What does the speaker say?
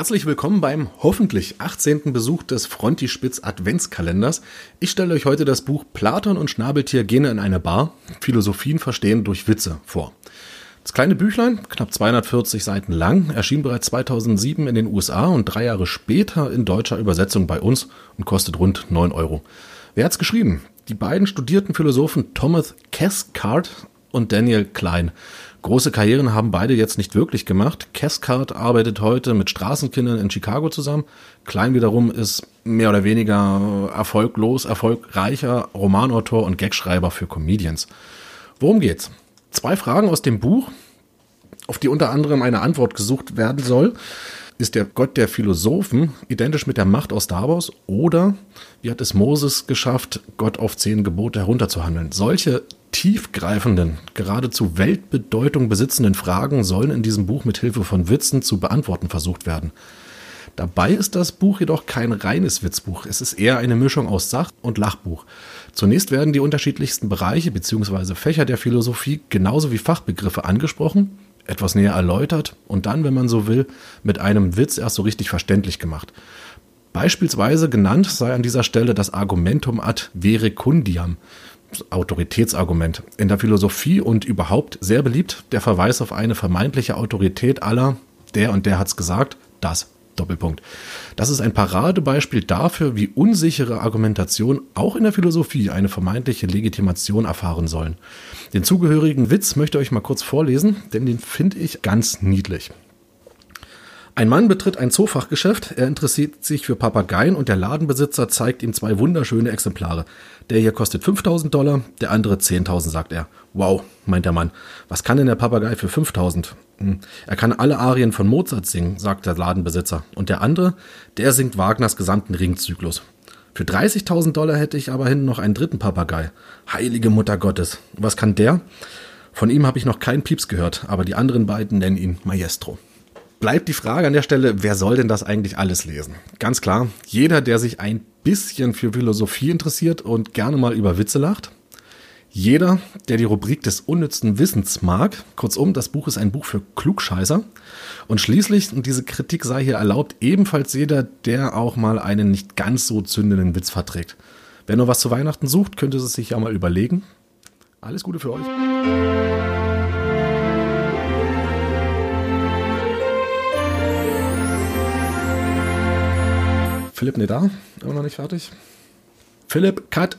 Herzlich willkommen beim hoffentlich 18. Besuch des Frontispitz Adventskalenders. Ich stelle euch heute das Buch Platon und Schnabeltier gehen in eine Bar, Philosophien verstehen durch Witze vor. Das kleine Büchlein, knapp 240 Seiten lang, erschien bereits 2007 in den USA und drei Jahre später in deutscher Übersetzung bei uns und kostet rund 9 Euro. Wer hat's geschrieben? Die beiden studierten Philosophen Thomas Cathcart und Daniel Klein. Große Karrieren haben beide jetzt nicht wirklich gemacht. Cathcart arbeitet heute mit Straßenkindern in Chicago zusammen. Klein wiederum ist mehr oder weniger erfolglos, erfolgreicher Romanautor und Gagschreiber für Comedians. Worum geht's? Zwei Fragen aus dem Buch, auf die unter anderem eine Antwort gesucht werden soll. Ist der Gott der Philosophen identisch mit der Macht aus Star Wars oder wie hat es Moses geschafft, Gott auf zehn Gebote herunterzuhandeln? Solche tiefgreifenden, geradezu Weltbedeutung besitzenden Fragen sollen in diesem Buch mit Hilfe von Witzen zu beantworten versucht werden. Dabei ist das Buch jedoch kein reines Witzbuch. Es ist eher eine Mischung aus Sach- und Lachbuch. Zunächst werden die unterschiedlichsten Bereiche bzw. Fächer der Philosophie genauso wie Fachbegriffe angesprochen, etwas näher erläutert und dann, wenn man so will, mit einem Witz erst so richtig verständlich gemacht. Beispielsweise genannt sei an dieser Stelle das Argumentum ad verecundiam, Autoritätsargument. In der Philosophie und überhaupt sehr beliebt der Verweis auf eine vermeintliche Autorität aller, der und der hat's gesagt, das. Doppelpunkt. Das ist ein Paradebeispiel dafür, wie unsichere Argumentation auch in der Philosophie eine vermeintliche Legitimation erfahren sollen. Den zugehörigen Witz möchte ich euch mal kurz vorlesen, denn den finde ich ganz niedlich. Ein Mann betritt ein Zoofachgeschäft, er interessiert sich für Papageien und der Ladenbesitzer zeigt ihm zwei wunderschöne Exemplare. Der hier kostet 5000 Dollar, der andere 10.000, sagt er. Wow, meint der Mann. Was kann denn der Papagei für 5000? Hm. Er kann alle Arien von Mozart singen, sagt der Ladenbesitzer. Und der andere, der singt Wagners gesamten Ringzyklus. Für 30.000 Dollar hätte ich aber hinten noch einen dritten Papagei. Heilige Mutter Gottes. Was kann der? Von ihm habe ich noch keinen Pieps gehört, aber die anderen beiden nennen ihn Maestro bleibt die Frage an der Stelle, wer soll denn das eigentlich alles lesen? Ganz klar, jeder, der sich ein bisschen für Philosophie interessiert und gerne mal über Witze lacht. Jeder, der die Rubrik des unnützen Wissens mag. Kurzum, das Buch ist ein Buch für Klugscheißer. Und schließlich, und diese Kritik sei hier erlaubt, ebenfalls jeder, der auch mal einen nicht ganz so zündenden Witz verträgt. Wer nur was zu Weihnachten sucht, könnte es sich ja mal überlegen. Alles Gute für euch. Philipp, ne, da. Immer noch nicht fertig. Philipp, Cut.